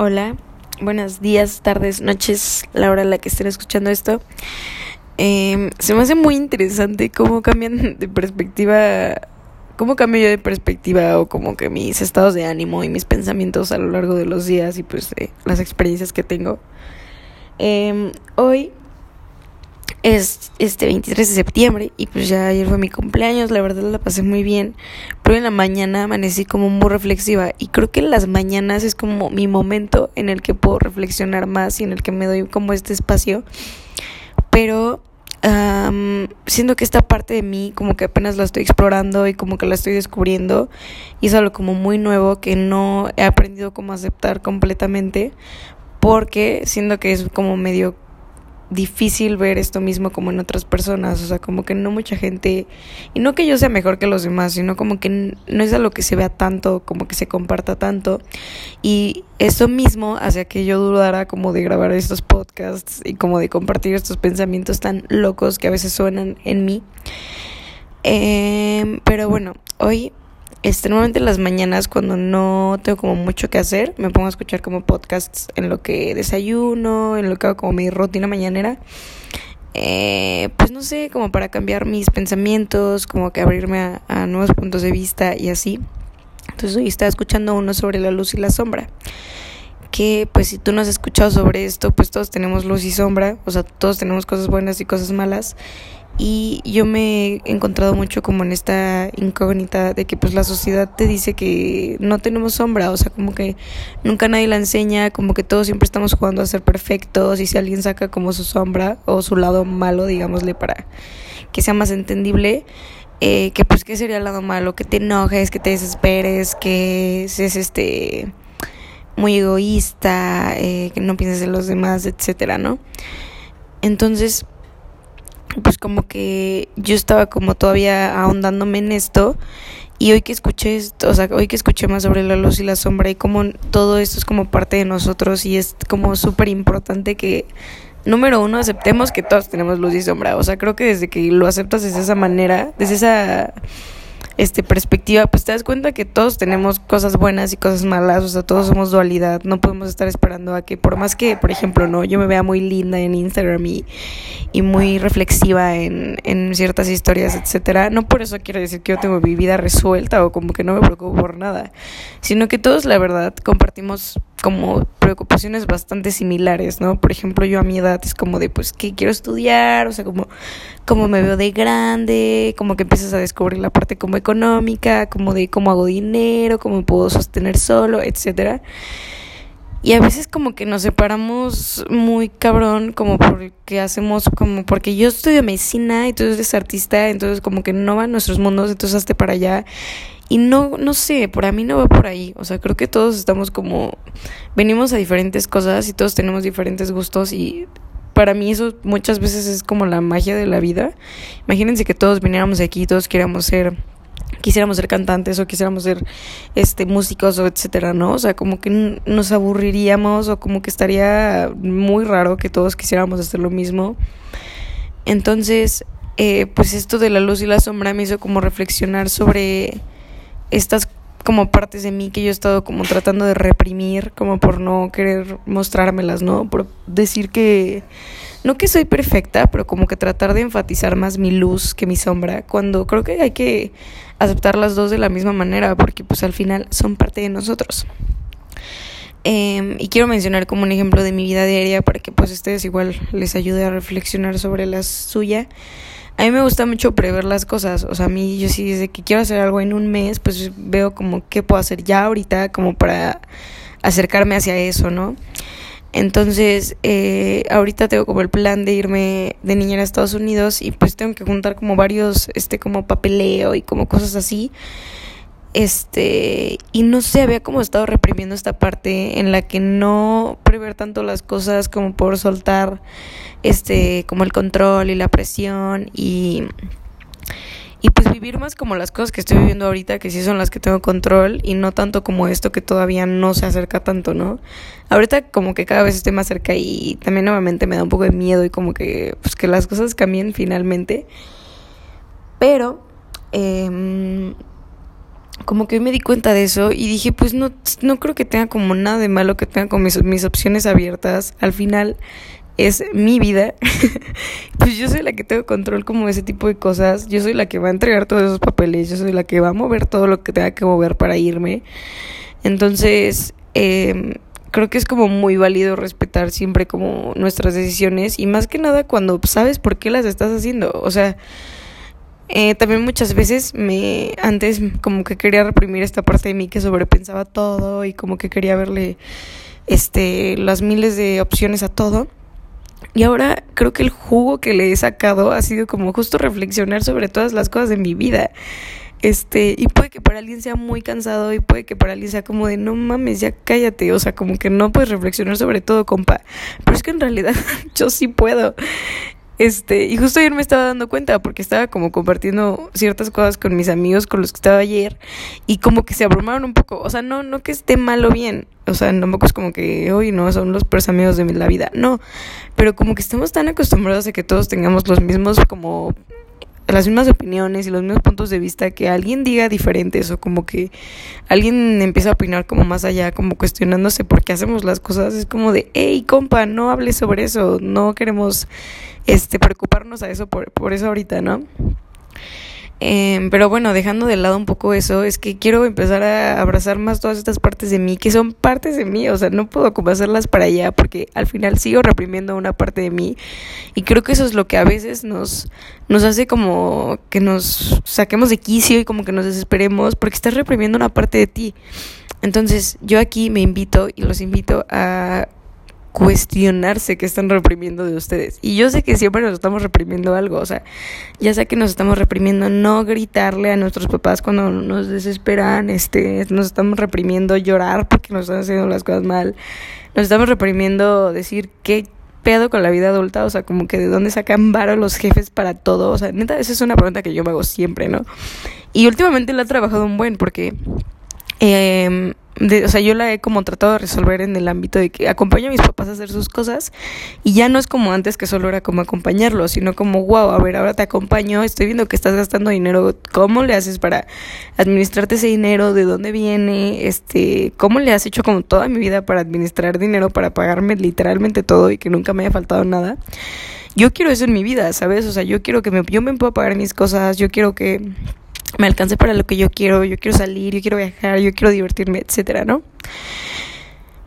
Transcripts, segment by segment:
Hola, buenos días, tardes, noches, la hora en la que estén escuchando esto. Em, se me hace muy interesante cómo cambian de perspectiva, cómo cambio yo de perspectiva o como que mis estados de ánimo y mis pensamientos a lo largo de los días y pues las experiencias que tengo. Em, hoy es este 23 de septiembre y pues ya ayer fue mi cumpleaños, la verdad la pasé muy bien, pero en la mañana amanecí como muy reflexiva y creo que en las mañanas es como mi momento en el que puedo reflexionar más y en el que me doy como este espacio, pero siento que esta parte de mí como que apenas la estoy explorando y como que la estoy descubriendo y es algo como muy nuevo que no he aprendido como aceptar completamente porque siento que es como medio difícil ver esto mismo como en otras personas, o sea, como que no mucha gente, y no que yo sea mejor que los demás, sino como que no es a lo que se vea tanto, como que se comparta tanto, y eso mismo hace que yo dudara como de grabar estos podcasts y como de compartir estos pensamientos tan locos que a veces suenan en mí. Eh, pero bueno, hoy este, normalmente en las mañanas cuando no tengo como mucho que hacer, me pongo a escuchar como podcasts en lo que desayuno, en lo que hago como mi rutina mañanera. Eh, pues no sé, como para cambiar mis pensamientos, como que abrirme a, nuevos puntos de vista y así. Entonces hoy estaba escuchando uno sobre la luz y la sombra. Que pues si tú no has escuchado sobre esto, pues todos tenemos luz y sombra, o sea, todos tenemos cosas buenas y cosas malas. Y yo me he encontrado mucho como en esta incógnita de que pues la sociedad te dice que no tenemos sombra, o sea, como que nunca nadie la enseña, como que todos siempre estamos jugando a ser perfectos y si alguien saca como su sombra o su lado malo, digámosle, para que sea más entendible, eh, que pues qué sería el lado malo, que te enojes, que te desesperes, que seas este muy egoísta, eh, que no pienses en los demás, etcétera, ¿no? Entonces, pues como que yo estaba como todavía ahondándome en esto y hoy que escuché esto, o sea, hoy que escuché más sobre la luz y la sombra y como todo esto es como parte de nosotros y es como súper importante que número uno aceptemos que todos tenemos luz y sombra, o sea, creo que desde que lo aceptas de esa manera, desde esa este perspectiva, pues te das cuenta que todos tenemos cosas buenas y cosas malas, o sea, todos somos dualidad, no podemos estar esperando a que por más que, por ejemplo, no, yo me vea muy linda en Instagram y, muy reflexiva en, en ciertas historias, etcétera, no por eso quiero decir que yo tengo mi vida resuelta o como que no me preocupo por nada, sino que todos la verdad compartimos como preocupaciones bastante similares, ¿no? Por ejemplo, yo a mi edad es como de, pues, ¿qué quiero estudiar? O sea, como, como me veo de grande, como que empiezas a descubrir la parte como económica, como de cómo hago dinero, cómo puedo sostener solo, etcétera. Y a veces como que nos separamos muy cabrón, como porque hacemos, como porque yo estudio medicina y tú eres artista, entonces como que no van nuestros mundos, entonces hazte para allá. Y no, no sé, para mí no va por ahí. O sea, creo que todos estamos como, venimos a diferentes cosas y todos tenemos diferentes gustos y para mí eso muchas veces es como la magia de la vida. Imagínense que todos viniéramos aquí, todos quisiéramos ser quisiéramos ser cantantes o quisiéramos ser este músicos o etcétera, ¿no? O sea, como que nos aburriríamos o como que estaría muy raro que todos quisiéramos hacer lo mismo. Entonces, eh, pues esto de la luz y la sombra me hizo como reflexionar sobre estas como partes de mí que yo he estado como tratando de reprimir, como por no querer mostrármelas, ¿no? Por decir que, no que soy perfecta, pero como que tratar de enfatizar más mi luz que mi sombra, cuando creo que hay que aceptar las dos de la misma manera, porque pues al final son parte de nosotros. Em, y quiero mencionar como un ejemplo de mi vida diaria para que pues ustedes igual les ayude a reflexionar sobre la suya. A mí me gusta mucho prever las cosas, o sea, a mí yo sí desde que quiero hacer algo en un mes, pues veo como qué puedo hacer ya ahorita como para acercarme hacia eso, ¿no? Entonces, eh, ahorita tengo como el plan de irme de niña a Estados Unidos y pues tengo que juntar como varios, este, como papeleo y como cosas así. Este, y no sé, había como estado reprimiendo esta parte en la que no prever tanto las cosas como por soltar este como el control y la presión y y pues vivir más como las cosas que estoy viviendo ahorita, que sí son las que tengo control, y no tanto como esto que todavía no se acerca tanto, ¿no? Ahorita como que cada vez estoy más cerca y también nuevamente me da un poco de miedo y como que, pues que las cosas cambien finalmente. Pero, eh, como que hoy me di cuenta de eso y dije, pues no, no creo que tenga como nada de malo que tenga con mis, mis opciones abiertas. Al final es mi vida. pues yo soy la que tengo control como ese tipo de cosas. Yo soy la que va a entregar todos esos papeles. Yo soy la que va a mover todo lo que tenga que mover para irme. Entonces, eh, creo que es como muy válido respetar siempre como nuestras decisiones y más que nada cuando sabes por qué las estás haciendo. O sea, eh, también muchas veces me antes como que quería reprimir esta parte de mí que sobrepensaba todo y como que quería verle este las miles de opciones a todo. Y ahora creo que el jugo que le he sacado ha sido como justo reflexionar sobre todas las cosas de mi vida. Este, y puede que para alguien sea muy cansado y puede que para alguien sea como de no mames, ya cállate, o sea, como que no puedes reflexionar sobre todo, compa. Pero es que en realidad yo sí puedo. Este, y justo ayer me estaba dando cuenta porque estaba como compartiendo ciertas cosas con mis amigos con los que estaba ayer y como que se abrumaron un poco. O sea, no, no que esté mal o bien. O sea, tampoco es como que hoy no son los peores amigos de la vida. No. Pero como que estamos tan acostumbrados a que todos tengamos los mismos como las mismas opiniones y los mismos puntos de vista que alguien diga diferentes o como que alguien empieza a opinar como más allá, como cuestionándose por qué hacemos las cosas, es como de, hey, compa, no hables sobre eso, no queremos este preocuparnos a eso por, por eso ahorita, ¿no? Eh, pero bueno, dejando de lado un poco eso, es que quiero empezar a abrazar más todas estas partes de mí, que son partes de mí, o sea, no puedo como para allá, porque al final sigo reprimiendo una parte de mí, y creo que eso es lo que a veces nos, nos hace como que nos saquemos de quicio y como que nos desesperemos, porque estás reprimiendo una parte de ti. Entonces, yo aquí me invito y los invito a cuestionarse que están reprimiendo de ustedes. Y yo sé que siempre nos estamos reprimiendo algo, o sea, ya sé que nos estamos reprimiendo no gritarle a nuestros papás cuando nos desesperan, este, nos estamos reprimiendo llorar porque nos están haciendo las cosas mal, nos estamos reprimiendo decir qué pedo con la vida adulta, o sea, como que de dónde sacan varo los jefes para todo, o sea, neta, esa es una pregunta que yo me hago siempre, ¿no? Y últimamente la he trabajado un buen porque... Eh, o sea, yo la he como tratado de resolver en el ámbito de que acompaño a mis papás a hacer sus cosas y ya no es como antes que solo era como acompañarlos, sino como, wow, a ver, ahora te acompaño, estoy viendo que estás gastando dinero, ¿cómo le haces para administrarte ese dinero? ¿De dónde viene? Este, ¿cómo le has hecho como toda mi vida para administrar dinero, para pagarme literalmente todo y que nunca me haya faltado nada? Yo quiero eso en mi vida, ¿sabes? O sea, yo quiero que me, yo me pueda pagar mis cosas, yo quiero que me alcance para lo que yo quiero, yo quiero salir, yo quiero viajar, yo quiero divertirme, etcétera, ¿no?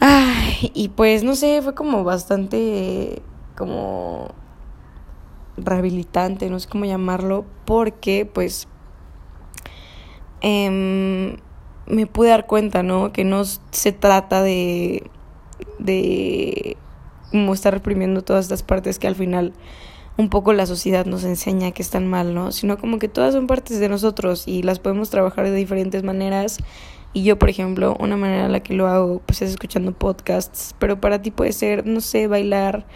Ay, y pues no sé, fue como bastante como rehabilitante, no sé cómo llamarlo, porque pues eh, me pude dar cuenta, ¿no? Que no se trata de de como estar reprimiendo todas estas partes que al final un poco la sociedad nos enseña que están mal, ¿no? Sino como que todas son partes de nosotros y las podemos trabajar de diferentes maneras. Y yo, por ejemplo, una manera en la que lo hago, pues es escuchando podcasts, pero para ti puede ser, no sé, bailar,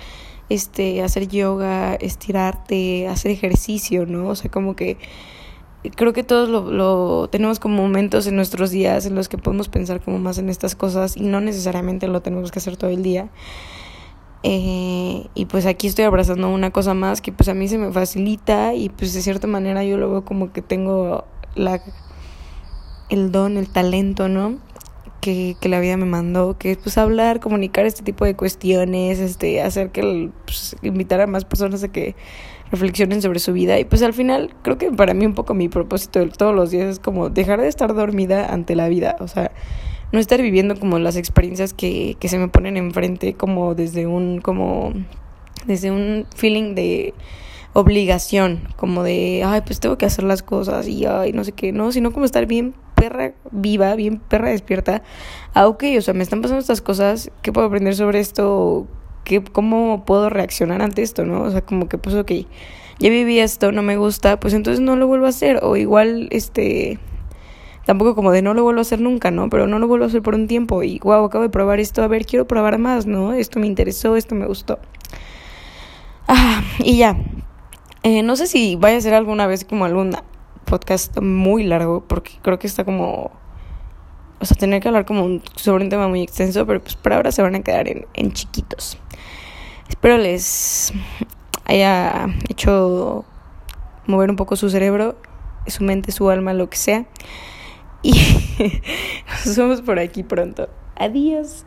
este, hacer yoga, estirarte, hacer ejercicio, ¿no? O sea, como que creo que todos lo, lo tenemos como momentos en nuestros días en los que podemos pensar como más en estas cosas y no necesariamente lo tenemos que hacer todo el día. Eh, y pues aquí estoy abrazando una cosa más que pues a mí se me facilita y pues de cierta manera yo lo veo como que tengo la el don, el talento, ¿no? Que, que la vida me mandó, que es pues hablar, comunicar este tipo de cuestiones, este, hacer que pues, invitar a más personas a que reflexionen sobre su vida y pues al final creo que para mí un poco mi propósito de todos los días es como dejar de estar dormida ante la vida, o sea, no estar viviendo como las experiencias que, que se me ponen enfrente como desde un como desde un feeling de obligación, como de, ay, pues tengo que hacer las cosas y, ay, no sé qué, no, sino como estar bien perra viva, bien perra despierta. Ah, ok, o sea, me están pasando estas cosas, ¿qué puedo aprender sobre esto? ¿Qué, ¿Cómo puedo reaccionar ante esto, no? O sea, como que, pues, ok, ya viví esto, no me gusta, pues entonces no lo vuelvo a hacer. O igual, este, tampoco como de no lo vuelvo a hacer nunca, ¿no? Pero no lo vuelvo a hacer por un tiempo y wow, acabo de probar esto, a ver, quiero probar más, ¿no? Esto me interesó, esto me gustó. Ah, y ya. Eh, no sé si vaya a hacer alguna vez como algún podcast muy largo, porque creo que está como... O sea, tener que hablar como sobre un tema muy extenso, pero pues por ahora se van a quedar en, en chiquitos. Espero les haya hecho mover un poco su cerebro, su mente, su alma, lo que sea. Y nos vemos por aquí pronto. Adiós.